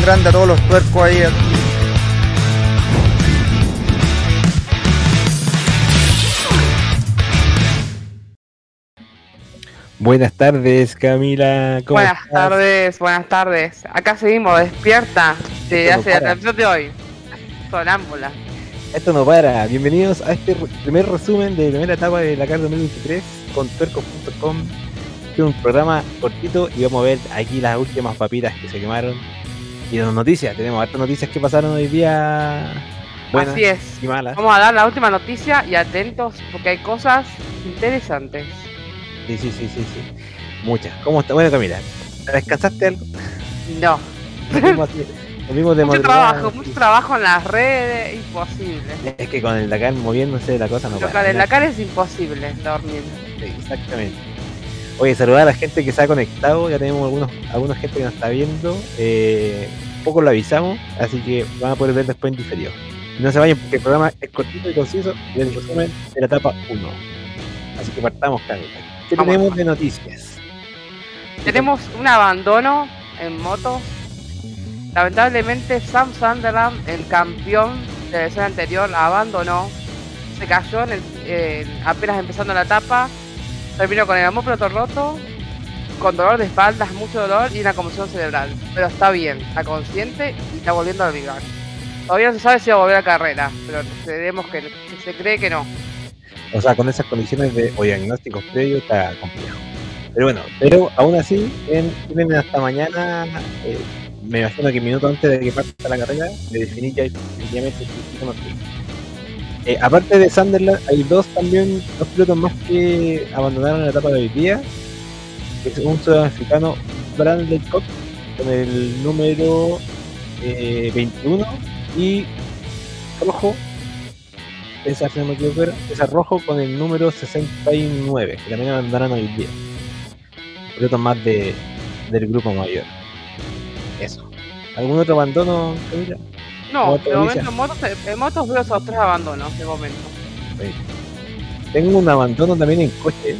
bien grande a todos los tuercos ahí. Buenas tardes, Camila. buenas tardes, buenas tardes. Acá seguimos, despierta. Se hace la transmisión de hoy. Sonámbula. Esto no para. Bienvenidos a este primer resumen de la primera etapa de la CAR 2023 con tuercos.com. Este es un programa cortito y vamos a ver aquí las últimas papitas que se quemaron. Y las noticias, tenemos hartas noticias que pasaron hoy día. Buenas Así es. Y malas. Vamos a dar la última noticia y atentos porque hay cosas interesantes. Sí, sí, sí, sí, sí. Muchas. ¿Cómo está? Bueno, Camila, ¿descansaste algo? No. mucho trabajo, mucho trabajo en las redes, imposible. Es que con el Dakar moviéndose la cosa no Pero Con el Dakar es imposible dormir. exactamente. Oye, saludar a la gente que se ha conectado, ya tenemos algunos, alguna gente que nos está viendo. Eh, poco lo avisamos, así que van a poder ver después en diferido. No se vayan porque el programa es cortito y conciso y el resumen de la etapa 1. Así que partamos, Camila. ¿Qué tenemos de noticias? Tenemos un abandono en motos. Lamentablemente Sam Sunderland, el campeón de la edición anterior, abandonó. Se cayó en el, apenas empezando la etapa. Terminó con el amóplato roto, con dolor de espaldas, mucho dolor y una conmoción cerebral. Pero está bien, está consciente y está volviendo a vivir. Todavía no se sabe si va a volver a carrera, pero creemos que se cree que no. O sea, con esas condiciones de o diagnósticos previos está complejo. Pero bueno, pero aún así, tienen hasta mañana, eh, me imagino que minuto antes de que parta la carrera, le definí ya definitivamente eh, aparte de Sunderland, hay dos también, dos pilotos más que abandonaron la etapa de hoy día. Es un sudafricano, Bradley Cox, con el número 21 eh, y rojo esa si no me equivoco esa rojo con el número 69, que también andarán hoy día. Pilotos más de, del grupo mayor. Eso. ¿Algún otro abandono, Camila? No, de momento en motos, en motos veo esos tres abandonos de momento. Tengo un abandono también en coche,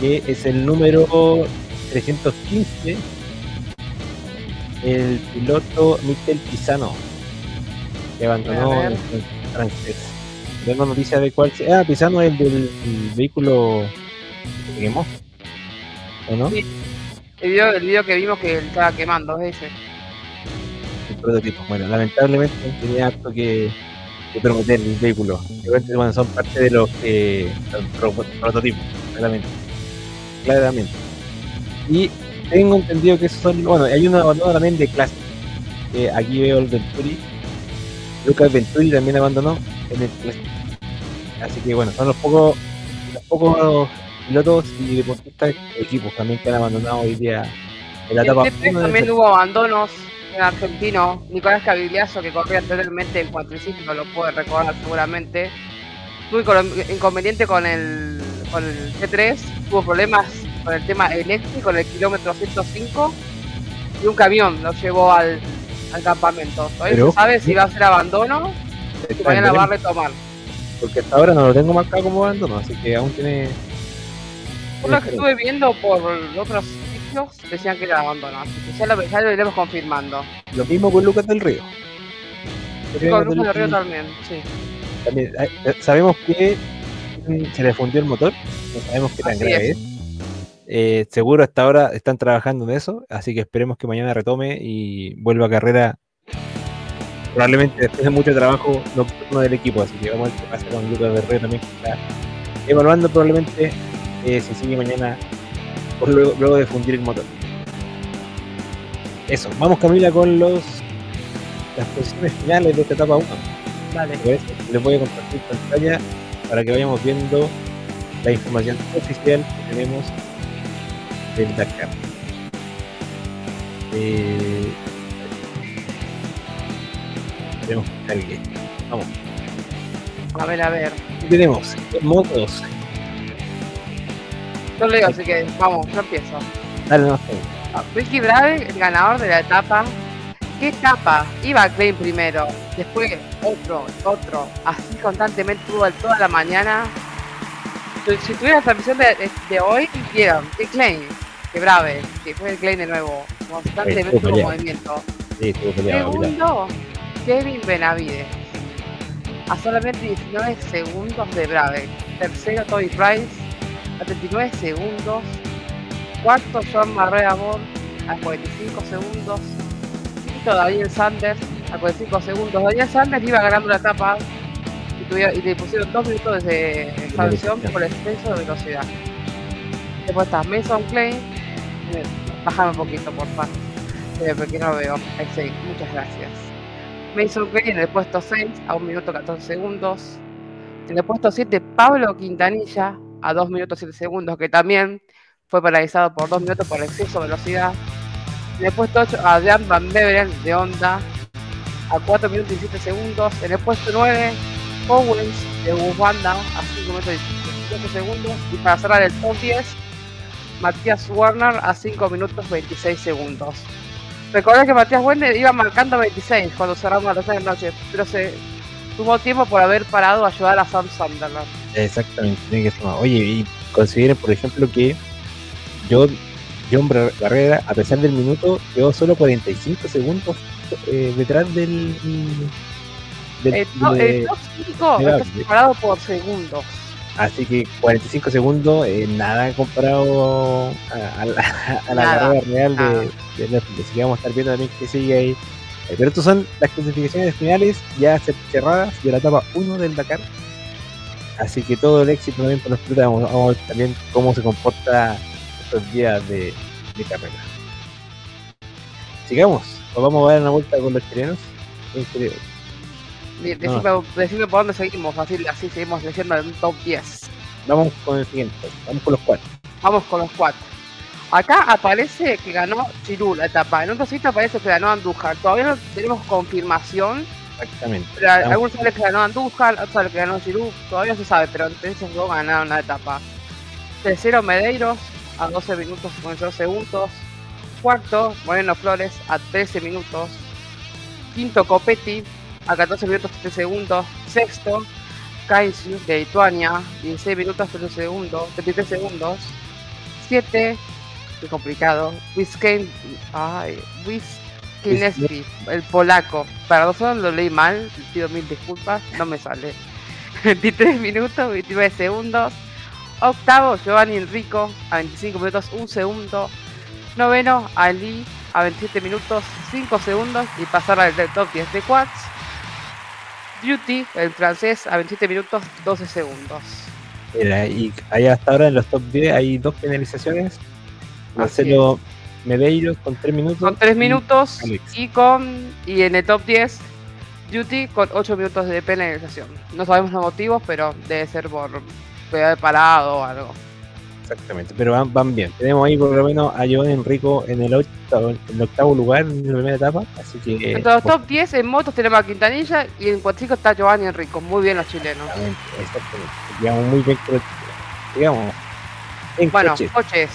que es el número 315, el piloto Mikel Pisano, que abandonó francés. Tengo noticia de cuál sea. Ah, Pisano es el del vehículo que quemó. ¿O no? Sí. El video, el video que vimos que estaba quemando es ese. El prototipo. Bueno, lamentablemente tenía harto que, que prometer el vehículo. Bueno, son parte de los que prototipos, claramente. Claramente. Y tengo entendido que esos son. Bueno, hay una abandonada también de clase. Que aquí veo el Venturi Lucas Venturi también abandonó en el Así que bueno, son los pocos, los pocos pilotos y deportistas equipos también que han abandonado hoy día en la etapa. También hubo abandonos en argentino. Nicolás Cavigliazo, que corría anteriormente en cuatriciclo, lo puede recordar seguramente. Tuvo inconveniente con el, con el G3, tuvo problemas con el tema eléctrico en el kilómetro 105 y un camión lo llevó al al campamento. Todavía no sabe si va a ser abandono o mañana va a retomar. Porque hasta ahora no lo tengo marcado como abandono, así que aún tiene. Por lo que estuve viendo por otros decían que era abandono, así que ya lo, ya lo iremos confirmando. Lo mismo con Lucas del Río. con Lucas del Río también, sí. También, eh, sabemos que se le fundió el motor, no sabemos qué tan grave es. Eh, seguro hasta ahora están trabajando en eso, así que esperemos que mañana retome y vuelva a carrera. Probablemente después de mucho trabajo nocturno del equipo, así que vamos a ver qué pasa con Lucas Guerrero también, que está evaluando probablemente eh, si sigue mañana o luego, de fundir el motor. Eso, vamos Camila con los las posiciones finales de esta etapa 1. Vale. les voy a compartir pantalla para que vayamos viendo la información oficial que tenemos del Dakar. Eh, tenemos que alguien. Vamos. A ver, a ver. tenemos? Motos. Yo leo, así que vamos, yo empiezo. Dale, no sé. Ah, Ricky Brave, el ganador de la etapa. ¿Qué etapa? Iba Klein primero, después otro, otro, así constantemente tuvo toda la mañana. Si tuviera la transmisión de, de, hoy, vieron, Klein, que Brave, que fue el Klein de nuevo. constantemente peleado. movimiento. Sí, estuvo peleado. Segundo, Kevin Benavides. A solamente 19 segundos de Brave. Tercero, Toby Price. A 39 segundos. Cuarto, John Marreabor. A 45 segundos. Quinto, Daniel Sanders. A 45 segundos. Daniel Sanders iba ganando la etapa. Y, tuvieron- y le pusieron dos minutos de sanción por exceso de velocidad. Después está Mason Clay. Eh, Bájame un poquito, por favor. Eh, porque no veo. Ahí sí, muchas gracias. Mason Clay en el puesto 6 a 1 minuto 14 segundos. En el puesto 7, Pablo Quintanilla a 2 minutos 7 segundos, que también fue paralizado por 2 minutos por exceso de velocidad. En el puesto 8, Adrián Van Beveren de Honda a 4 minutos 17 segundos. En el puesto 9, Owens de Bufanda a 5 minutos 18 segundos. Y para cerrar el top 10, Matías Werner a 5 minutos 26 segundos. Recordé que Matías Werner iba marcando 26 cuando cerramos la tercera noche, pero se tuvo tiempo por haber parado a ayudar a Sam Sunderland. Exactamente, tiene que más. Oye, y consideren, por ejemplo, que John, John Bar- Barrera, a pesar del minuto, quedó solo 45 segundos eh, detrás del. del- El, to- de- el top 5 de está Gabriel. separado por segundos. así que 45 segundos, eh, nada comparado a, a la, a la Nada, carrera real de, de Netflix. Así que vamos a estar viendo también que sigue ahí. Eh, Pero estas son las clasificaciones finales ya cer- cerradas de la etapa 1 del Dakar. Así que todo el éxito también para los. Vamos, vamos a ver también cómo se comporta estos días de, de carrera. Sigamos, nos vamos a dar una vuelta con los chilenos. Di- Decime, decime por dónde seguimos, así, así seguimos leyendo el top 10. Vamos con el siguiente, vamos con los cuatro. Vamos con los cuatro. Acá aparece que ganó Chirú la etapa. En otro sitio aparece que ganó Andújar. Todavía no tenemos confirmación. Exactamente. Pero Vamos. algunos que ganó Andújar, otros saben que ganó Chirú. Todavía no se sabe, pero entre esos dos ganaron la etapa. Tercero, Medeiros, a 12 minutos y 52 segundos. Cuarto, Moreno Flores, a 13 minutos. Quinto, Copetti, a 14 minutos 7 segundos. Sexto, Kainzu de Lituania, 16 minutos 13 segundos, 33 segundos. 7, qué complicado. Wisken, ay, Wiskineski, el polaco. Para nosotros lo leí mal, pido mil disculpas, no me sale. 23 minutos, 29 segundos. Octavo, Giovanni Enrico, a 25 minutos, 1 segundo. Noveno, Ali, a 27 minutos, 5 segundos. Y pasar al top 10 de quads. Beauty, el francés, a 27 minutos, 12 segundos. Mira, y ahí hasta ahora en los top 10 hay dos penalizaciones. Marcelo Medeiros con 3 minutos. Con 3 y minutos Alex. y con y en el top 10 Duty con 8 minutos de penalización. No sabemos los motivos, pero debe ser por por haber parado o algo. Exactamente, pero van, van bien. Tenemos ahí por lo menos a Giovanni Enrico en el octavo, en el octavo lugar en la primera etapa. Así que. Entre los top 10 en motos tenemos a Quintanilla y en cuatriciclos está Giovanni Enrico. Muy bien los chilenos. Exactamente, exactamente. Digamos muy bien Digamos. En Bueno, coches, coches.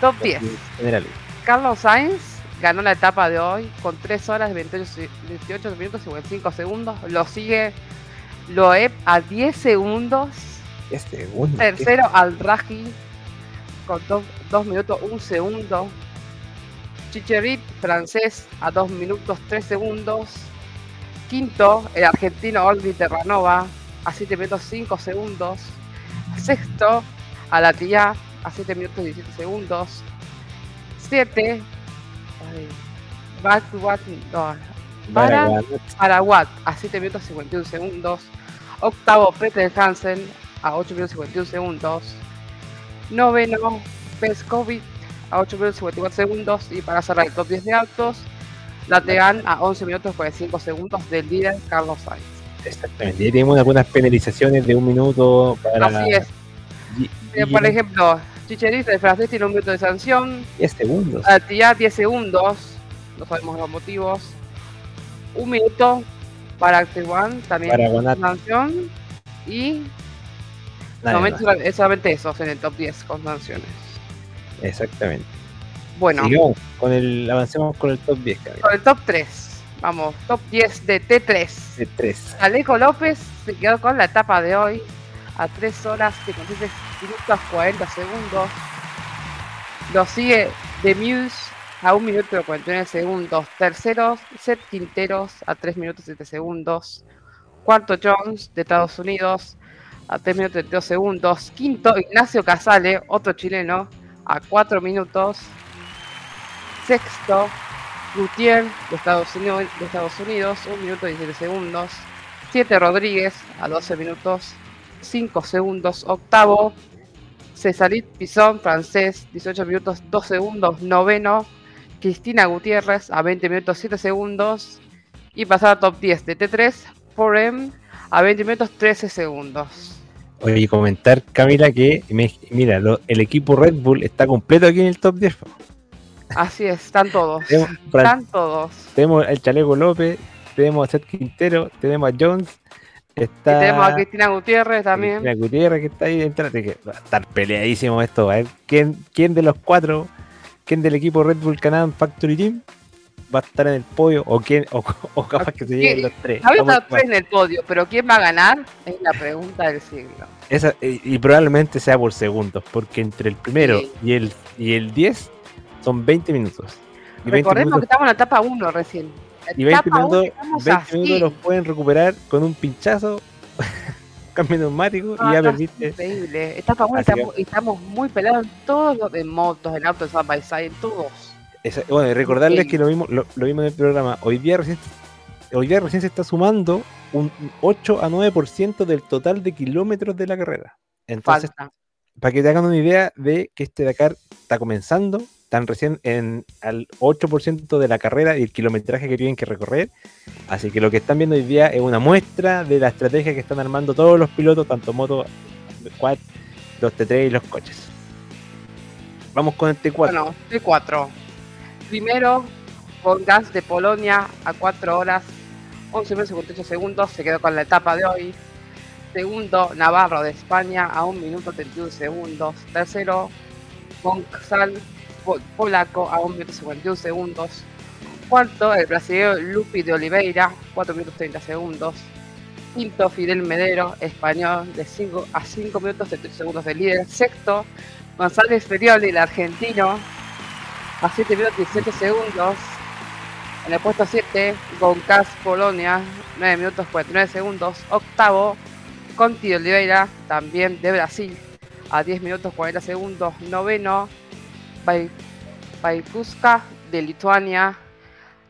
Top 10. generales. Carlos Sainz ganó la etapa de hoy con 3 horas 28, se- 18 minutos y 55 segundos. Lo sigue Loeb a 10 segundos. Este segundo. Tercero al Raji con 2 minutos 1 segundo. Chicherit, francés, a 2 minutos 3 segundos. Quinto, el argentino Olvi Terranova, a 7 minutos 5 segundos. Sexto, a la tía, a 7 minutos 17 segundos. 7, Back to what, no, para- Para, a 7 minutos 51 segundos. Octavo, Peter Hansen a 8 minutos 51 segundos. Noveno, Peskovic a 8 minutos 54 segundos. Y para cerrar el top 10 de autos, Lategan a 11 minutos 45 segundos del líder Carlos Sainz. Exactamente. Tenemos algunas penalizaciones de un minuto para. Así es. Por ejemplo, Chicherita el francés tiene un minuto de sanción. 10 segundos. Latilla 10 segundos. No sabemos los motivos. Un minuto para Activan también Para Gonat. sanción. Y más. es solamente esos en el top 10 con sanciones. Exactamente. Bueno, Sigamos con el, avancemos con el top 10, Camila. con el top 3. Vamos, top 10 de T3. De 3. Alejo López se quedó con la etapa de hoy a 3 horas 57 minutos 40 segundos. Lo sigue The Muse a 1 minuto y 49 segundos. Tercero, Seth Quinteros a 3 minutos y 7 segundos. Cuarto, Jones de Estados Unidos a 3 minutos y 32 segundos. Quinto, Ignacio Casale, otro chileno, a 4 minutos. Sexto, Gutiérrez de Estados Unidos, de Estados Unidos 1 minuto y 17 segundos. 7 Rodríguez a 12 minutos 5 segundos. Octavo, Cesarit Pizón, francés, 18 minutos 2 segundos. Noveno, Cristina Gutiérrez a 20 minutos 7 segundos. Y pasar a top 10 de T3, Forem a 20 minutos 13 segundos. Oye, comentar, Camila, que me- mira, lo- el equipo Red Bull está completo aquí en el top 10. po. Así es, están todos. Tenemos, Están todos. tenemos el Chaleco López, tenemos a Seth Quintero, tenemos a Jones, Y está tenemos a Cristina Gutiérrez también. Cristina Gutiérrez que está ahí que va a estar peleadísimo esto. A ver quién, quién de los cuatro, quién del equipo Red Bull Canadian Factory Team va a estar en el podio o quién, o, o capaz que se lleguen los tres. Estado a- tres en el podio, pero ¿quién va a ganar? Es la pregunta del siglo. esa- y, y probablemente sea por segundos, porque entre el primero Sí. y el y el 10 son 20 minutos. Y 20 Recordemos minutos, que estamos en la etapa 1 recién. Y 20 Etapa uno, minutos, estamos 20 así. minutos los pueden recuperar con un pinchazo, cambio neumático y ya perdiste. Increíble. Etapa 1 Así que- estamos, estamos muy peleados en todos los de motos, en autos, by side, en todos. Esa- bueno, y recordarles Sí. que lo mismo, lo, lo mismo en el programa. Hoy día recién, hoy día recién se está sumando un 8 a 9% del total de kilómetros de la carrera. Entonces, Falta. para que te hagan una idea de que este Dakar está comenzando, están recién en al 8% de la carrera y el kilometraje que tienen que recorrer. Así que lo que están viendo hoy día es una muestra de la estrategia que están armando todos los pilotos, tanto moto, quad, los T3 y los coches. Vamos con el T4. Bueno, T4. Primero, con gas de Polonia a 4 horas, 11 minutos y 58 segundos, se quedó con la etapa de hoy. Segundo, Navarro de España a 1 minuto 31 segundos. Tercero, Gonzal po- polaco a 1 minuto 51 segundos. Cuarto, el brasileño Lupi de Oliveira, 4 minutos 30 segundos. Quinto, Fidel Medero, español, de 5 a 5 minutos 38 segundos de líder. Sexto, González Ferioli, el argentino, a 7 minutos 17 segundos. En el puesto 7, Goncas Polonia, 9 minutos 49 segundos. Octavo, Conti de Oliveira, también de Brasil, a 10 minutos 40 segundos. Noveno, Bai- Baikuska de Lituania,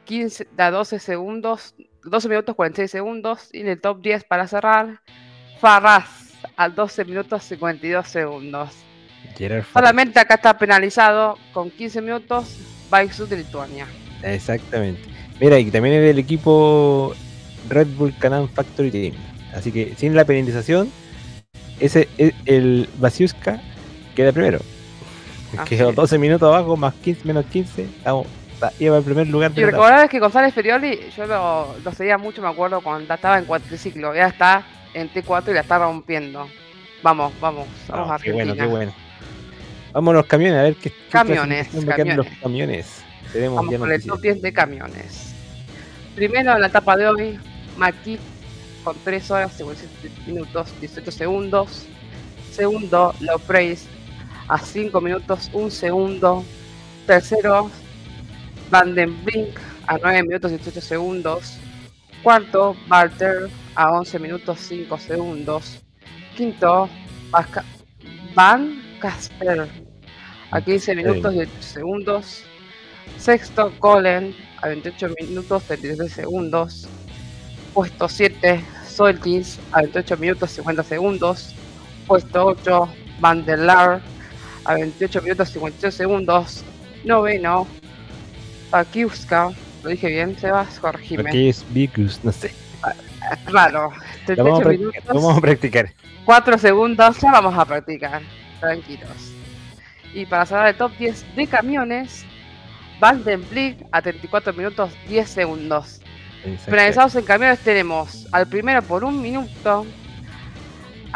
15 a 12 segundos, 12 minutos 46 segundos. Y en el top 10 para cerrar, Farraz, a 12 minutos 52 segundos. Solamente acá está penalizado con 15 minutos Baisu de Lituania. Exactamente. Mira, y también es del equipo Red Bull Canam Factory Team. Así que sin la penalización, ese el, el Basiuska queda primero. Es. 12 minutos abajo, más 15 menos 15. Estamos, lleva el primer lugar de Y recordar que González Ferioli, yo lo, lo seguía mucho, me acuerdo, cuando estaba en cuatriciclo. Ya está en T4 y la está rompiendo. Vamos, vamos, vamos No, a qué Argentina. bueno, qué bueno. Vamos a los camiones, a ver qué, qué Camiones, quedar en los camiones. camiones. Tenemos Vamos ya con el top 10 de camiones. Primero en la etapa de hoy, Maki con 3 horas, 57 minutos, 18 segundos. Segundo, Low Praise a 5 minutos, 1 segundo. Tercero, Van den Brink a 9 minutos, 18 segundos. Cuarto, Barter a 11 minutos, 5 segundos. Quinto, Van Casper a 15 minutos y 8 segundos. Sexto, Colin a 28 minutos 33 segundos. Puesto 7, Soltins a 28 minutos 50 segundos. Puesto 8, Van der Laar a 28 minutos 58 segundos. Noveno, Pakiuska, lo dije bien, Sebas, corregime. Aquí es Vicus, no sé. Claro, Lo vamos, a 38 practicar, minutos. lo vamos a practicar. 4 segundos, ya vamos a practicar. Tranquilos. Y para cerrar el top 10 de camiones, Van den Vliet a 34 minutos 10 segundos. Exacto. Penalizados en camiones tenemos al primero por un minuto,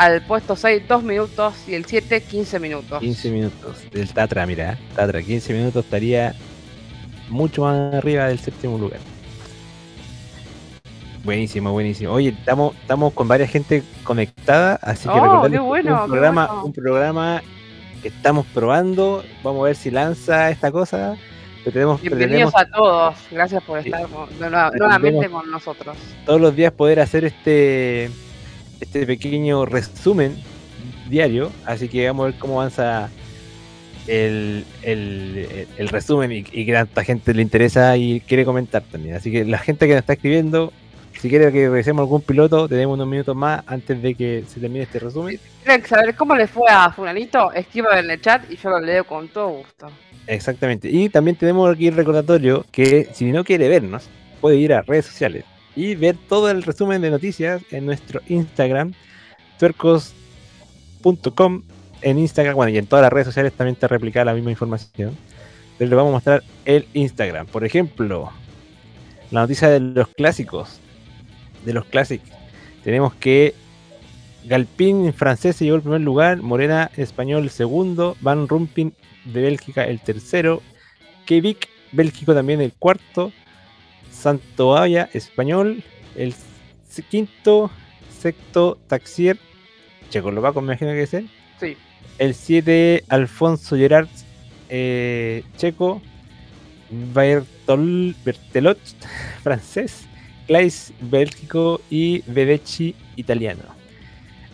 al puesto 6 2 minutos y el 7 15 minutos. 15 minutos del Tatra, mira, Tatra, 15 minutos estaría mucho más arriba del séptimo lugar. Buenísimo, buenísimo. Oye, estamos, estamos con varias gente conectada, así que Oh, qué bueno, un qué programa, bueno. un programa que estamos probando. Vamos a ver si lanza esta cosa. Tenemos, Bienvenidos tenemos a todos. Gracias por estar nuevamente con nosotros. todos los días poder hacer este este pequeño resumen diario, así que vamos a ver cómo avanza el, el, el resumen y, y que tanta gente le interesa y quiere comentar también. Así que la gente que nos está escribiendo, si quiere que revisemos algún piloto, tenemos unos minutos más antes de que se termine este resumen. ¿Quieren saber cómo le fue a Fulanito? Escriban en el chat y yo lo leo con todo gusto. Exactamente. Y también tenemos aquí el recordatorio que si no quiere vernos, puede ir a redes sociales y ver todo el resumen de noticias en nuestro Instagram, tuercos.com en Instagram, bueno, y en todas las redes sociales también está replicada la misma información. Les vamos a mostrar el Instagram. Por ejemplo, la noticia de los clásicos, de los clásicos. Tenemos que Galpin en francés se llevó el primer lugar, Morena español el segundo, Van Rumpin de Bélgica el tercero, Kevik Bélgico también el cuarto, Santoaya español el quinto, sexto Taxier, checoslovaco me imagino que es él, Sí. el 7 Alfonso Gerard eh, checo, Bertol, Bertelot francés, Claes bélgico y Vedecci italiano.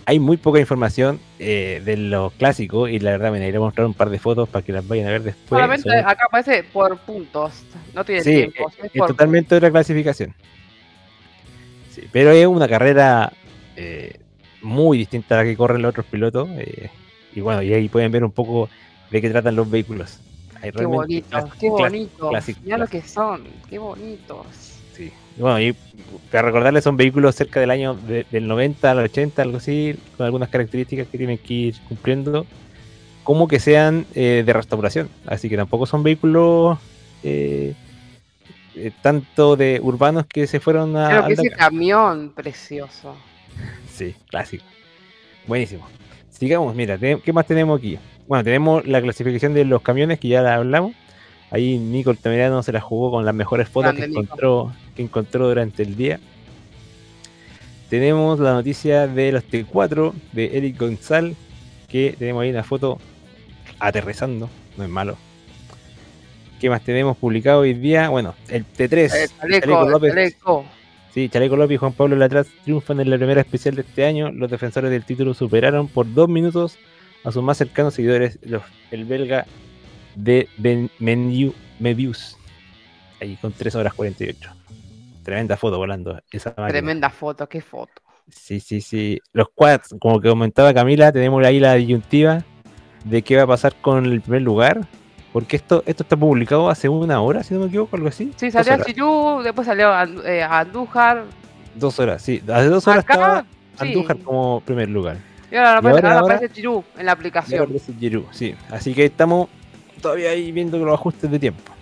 Hay muy poca información eh, de lo clásico y la verdad me iré a mostrar un par de fotos para que las vayan a ver después. Solamente Son- acá aparece por puntos. No tiene Sí, tiempos. es, Es totalmente otra clasificación. Sí, pero es una carrera eh, muy distinta a la que corren los otros pilotos. eh, y bueno, y ahí pueden ver un poco de qué tratan los vehículos. Hay Qué clas- qué clásico, Mirá lo que son, qué bonitos. Sí. Y Bueno, y para recordarles, son vehículos cerca del año de- del 90 al 80, algo así, con algunas características que tienen que ir cumpliendo, como que sean eh, de restauración. Así que tampoco son vehículos eh, eh, tanto de urbanos que se fueron a. Creo que ese camión precioso. Sí, clásico. Buenísimo. Sigamos, mira, ¿qué más tenemos aquí? Bueno, tenemos la clasificación de los camiones que ya la hablamos. Ahí Nico Altamirano se la jugó con las mejores fotos que Nico. encontró, que encontró durante el día. Tenemos la noticia de los T4 de Eric González, que tenemos ahí una foto aterrizando, no es malo. ¿Qué más tenemos publicado hoy día? Bueno, el T3. El Chaleco chaleco, el López. chaleco. Sí, Chaleco López y Juan Pablo Latraz triunfan en la primera especial de este año. Los defensores del título superaron por dos minutos a sus más cercanos seguidores, los- el belga de Ben Menu Mebius. Ahí con 3 horas 48. Tremenda foto volando. Esa. Tremenda foto, qué foto. Sí, sí, sí. Los quads, como que comentaba Camila, tenemos ahí la disyuntiva de qué va a pasar con el primer lugar. Porque esto, esto está publicado hace una hora, si no me equivoco, algo así. Sí, salió horas. Chirú, después salió Andu- eh, Andújar. Dos horas, sí. Hace dos horas estaba Acá, sí. Andújar como primer lugar. Y ahora, Y aparece- ahora- ahora aparece Chirú en la aplicación. aparece Giroud, sí. Así que estamos todavía ahí viendo los ajustes de tiempo.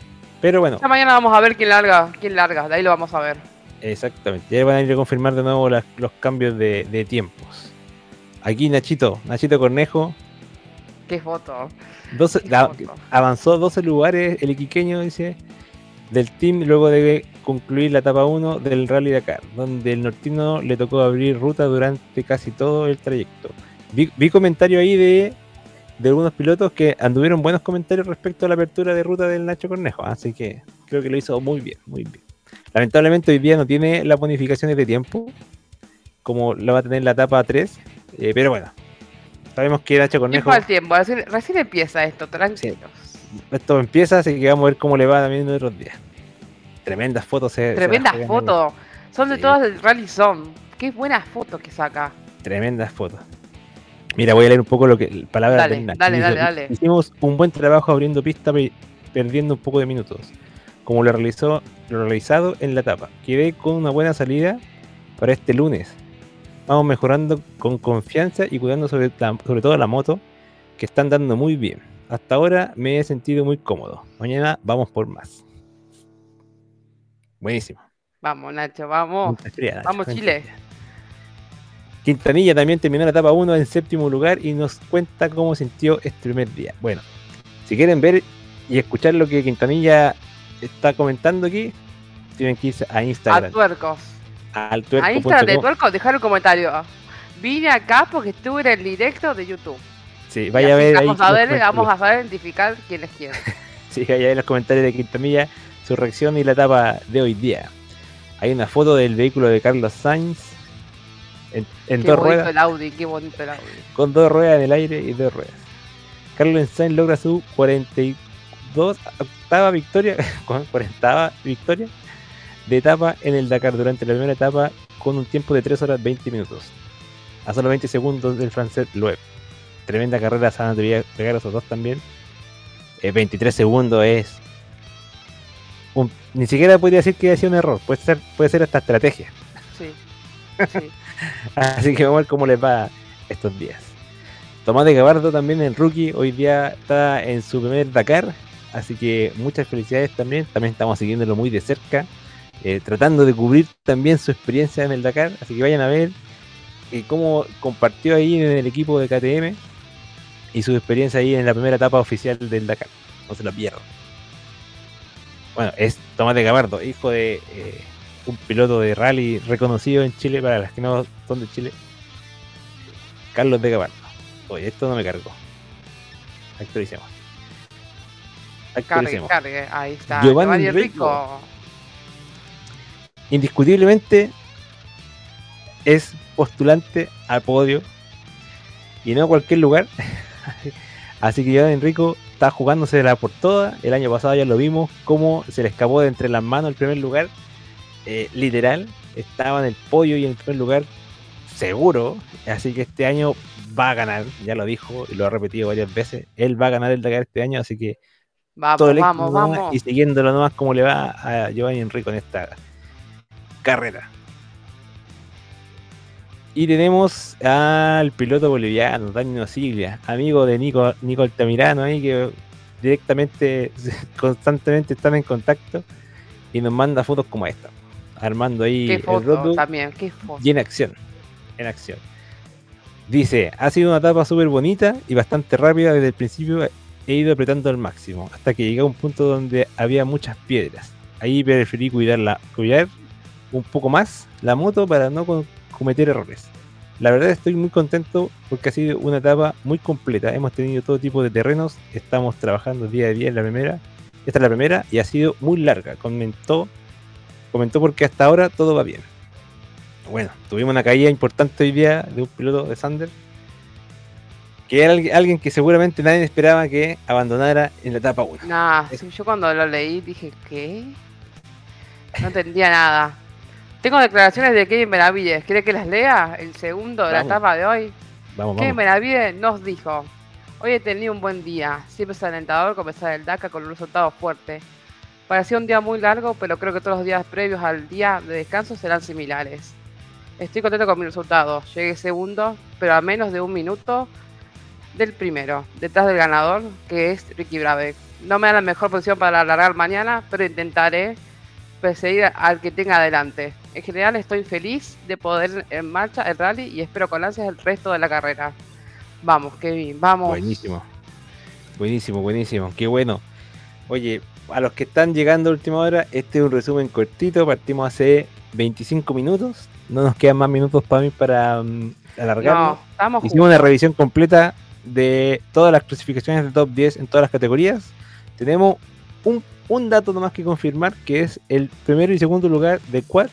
Pero bueno, Ya mañana vamos a ver quién larga, quién larga, de ahí lo vamos a ver. exactamente. Ya van a ir a confirmar de nuevo las- los cambios de, de tiempos. Aquí Nachito, Nachito Cornejo, Qué foto. 12 qué la- foto. avanzó 12 lugares el iquiqueño, dice, del team luego de concluir la etapa 1 del Rally Dakar, donde el nortino le tocó abrir ruta durante casi todo el trayecto. Vi, vi comentarios ahí de, de algunos pilotos que anduvieron buenos comentarios respecto a la apertura de ruta del Nacho Cornejo, así que creo que lo hizo muy bien, muy bien. Lamentablemente hoy día no tiene las bonificaciones de tiempo, como la va a tener la etapa 3, eh, pero bueno, sabemos que Nacho Tiempo Cornejo... al tiempo, recién, recién empieza esto, tranquilos. esto empieza, así que vamos a ver cómo le va también en otros días. Tremendas fotos. se- Tremendas fotos. Son de Sí. todas del Rally Zone. Qué buenas fotos que saca. Tremendas fotos. Mira, voy a leer un poco lo que palabras Dale, del Nacho. dale, dale, dale. Hicimos un buen trabajo abriendo pista pe- perdiendo un poco de minutos, como lo realizó lo realizado en la etapa. Quedé con una buena salida para este lunes. Vamos mejorando con confianza y cuidando sobre, la- sobre todo la moto, que están dando muy bien. Hasta ahora me he sentido muy cómodo. Mañana vamos por más. Buenísimo. Vamos, Nacho, vamos. Mucha fría, Nacho, Vamos, Chile. Quintanilla también terminó la etapa 1 en séptimo lugar y nos cuenta cómo sintió este primer día. Bueno, si quieren ver y escuchar lo que Quintanilla está comentando aquí, tienen que irse a A Instagram, tuercos. al A Instagram de tuercos, dejar un comentario. Vine acá porque estuve en el directo de YouTube. Sí, Y vaya a ver ahí. Vamos a ver, vamos a saber identificar quién es quién. Sigue allá en los comentarios de Quintamilla su reacción y la etapa de hoy día. Hay una foto del vehículo de Carlos Sainz en, en Qué dos bonito ruedas, el Audi, qué bonito el Audi. con dos ruedas en el aire y dos ruedas. Carlos Sainz logra su 42 octava victoria, con 40 victoria de etapa en el Dakar durante la primera etapa con un tiempo de 3 horas 20 minutos. A solo 20 segundos del francés Loeb. Tremenda carrera, se van a pegar esos dos también. Eh, 23 segundos es. un- ni siquiera podría decir que haya sido un error, puede ser, puede ser hasta estrategia. Sí. Sí. Así que vamos a ver cómo les va estos días. Tomás de Gabardo también, el rookie, hoy día está en su primer Dakar. Así que muchas felicidades también. También estamos siguiéndolo muy de cerca. eh, tratando de cubrir también su experiencia en el Dakar. Así que vayan a ver eh, cómo compartió ahí en el equipo de KTM y su experiencia ahí en la primera etapa oficial del Dakar. No se la pierdan. Bueno, es Tomás de Gabardo, hijo de eh, un piloto de rally reconocido en Chile, para las que no son de Chile. Carlos de Gabardo. Oye, esto no me cargó. Actualicemos. Cargue, Actualicemos. cargue. Ahí está. Giovanni Rico. Rico. Indiscutiblemente es postulante al podio y no a cualquier lugar. Así que Giovanni Enrico está jugándose la por toda. El año pasado ya lo vimos, cómo se le escapó de entre las manos el primer lugar. Eh, literal, estaba en el podio y en el primer lugar seguro. Así que este año va a ganar, ya lo dijo y lo ha repetido varias veces. Él va a ganar el Dakar este año, así que Vamos, todo el vamos, vamos. y siguiéndolo nomás como le va a Giovanni Enrico en esta carrera. Y tenemos al piloto boliviano, Dani Nosiglia, amigo de Nico, Nico Altamirano ahí que directamente, constantemente están en contacto y nos manda fotos como esta, armando ahí Qué el roto también, qué foto. y en acción. En acción. Dice, ha sido una etapa súper bonita y bastante rápida desde el principio. He ido apretando al máximo hasta que llegué a un punto donde había muchas piedras. Ahí preferí cuidarla, cuidar un poco más la moto para no co- cometer errores. La verdad estoy muy contento porque ha sido una etapa muy completa. Hemos tenido todo tipo de terrenos. Estamos trabajando día a día en la primera. Esta es la primera y ha sido muy larga. Comentó, comentó porque hasta ahora todo va bien. Bueno, tuvimos una caída importante hoy día de un piloto de Sander. Que era alguien- que seguramente nadie esperaba que abandonara en la etapa 1. Nah, Es- yo cuando lo leí dije, ¿qué? No entendía nada. Tengo declaraciones de Kevin Benavides. ¿Quiere que las lea? El segundo de la etapa de hoy. Vamos, Kevin vamos. Benavides nos dijo: Hoy he tenido un buen día. Siempre es alentador comenzar el DACA con un resultado fuerte. Parecía un día muy largo, pero creo que todos los días previos al día de descanso serán similares. Estoy contento con mi resultado. Llegué segundo, pero a menos de un minuto del primero, detrás del ganador, que es Ricky Brave. No me da la mejor posición para alargar mañana, pero intentaré perseguir al que tenga adelante. En general estoy feliz de poder en marcha el rally y espero con ansias el resto de la carrera. Vamos, Kevin, vamos. Buenísimo. Buenísimo, buenísimo. Qué bueno. Oye, a los que están llegando a última hora, este es un resumen cortito. Partimos hace 25 minutos. No nos quedan más minutos para mí para alargarlo. No, Hicimos una revisión completa de todas las clasificaciones de top 10 en todas las categorías. Tenemos un, un dato nomás que confirmar, que es el primero y segundo lugar de quads,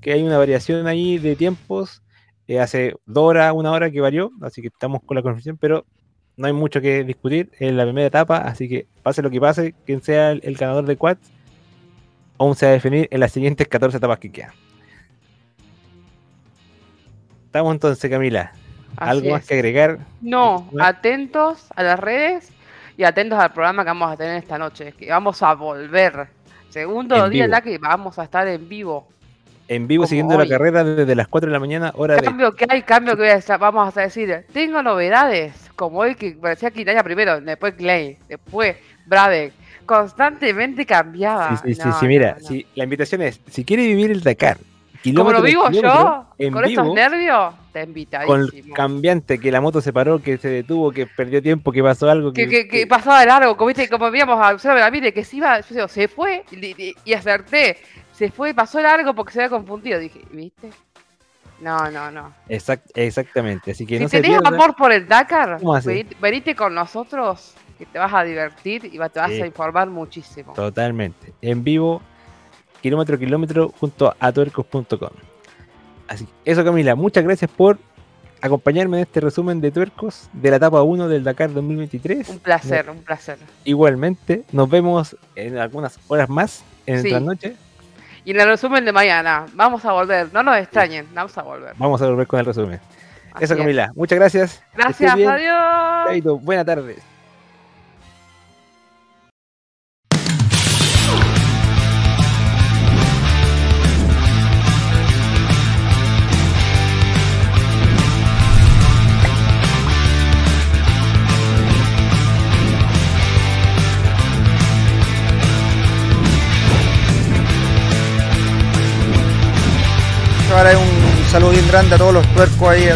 que hay una variación ahí de tiempos. eh, hace dos horas, una hora que varió, así que estamos con la confirmación, pero no hay mucho que discutir en la primera etapa, así que pase lo que pase, quien sea el, el ganador de quads, aún se va a definir en las siguientes 14 etapas que quedan. Estamos entonces, Camila. Así ¿Algo más que agregar? No, atentos a las redes y atentos al programa que vamos a tener esta noche, que vamos a volver. Segundo En día vivo. en la que vamos a estar en vivo. En vivo Como siguiendo hoy. la carrera desde las 4 de la mañana, hora de... Cambio que hay, cambio que voy a estar- vamos a decir. Tengo novedades, como hoy que parecía Quintana primero, después Clay, después Bradek. Constantemente cambiaba. Sí, sí, sí, No, sí, mira, no, no. si la invitación es, si quiere vivir el Dakar, Como lo vivo yo, en con vivo, estos nervios, te con invitadísimo. cambiante, que la moto se paró, que se detuvo, que perdió tiempo, que pasó algo, Que, que, que, que pasaba de largo, como, viste, como veíamos a Lucero Benavides, que se iba, yo digo, se fue y, y- y acerté. Se fue, pasó largo porque se había confundido. Dije, ¿viste? No, no, no. Exact- exactamente, así que si no se tenés pierda. amor por el Dakar, venite, venite con nosotros, que te vas a divertir y te vas Sí. a informar muchísimo. Totalmente. En vivo, kilómetro a kilómetro, junto a tuercos.com. Así que eso, Camila, muchas gracias por acompañarme en este resumen de tuercos de la etapa 1 del Dakar 2023. Un placer, un placer. Igualmente, nos vemos en algunas horas más en Sí. la noche. Y en el resumen de mañana, vamos a volver. No nos extrañen, vamos a volver. Vamos a volver con el resumen. Así Eso, es. Camila. Muchas gracias. Gracias, adiós. Buenas tardes. Saludo bien grande a todos los tuercos ahí,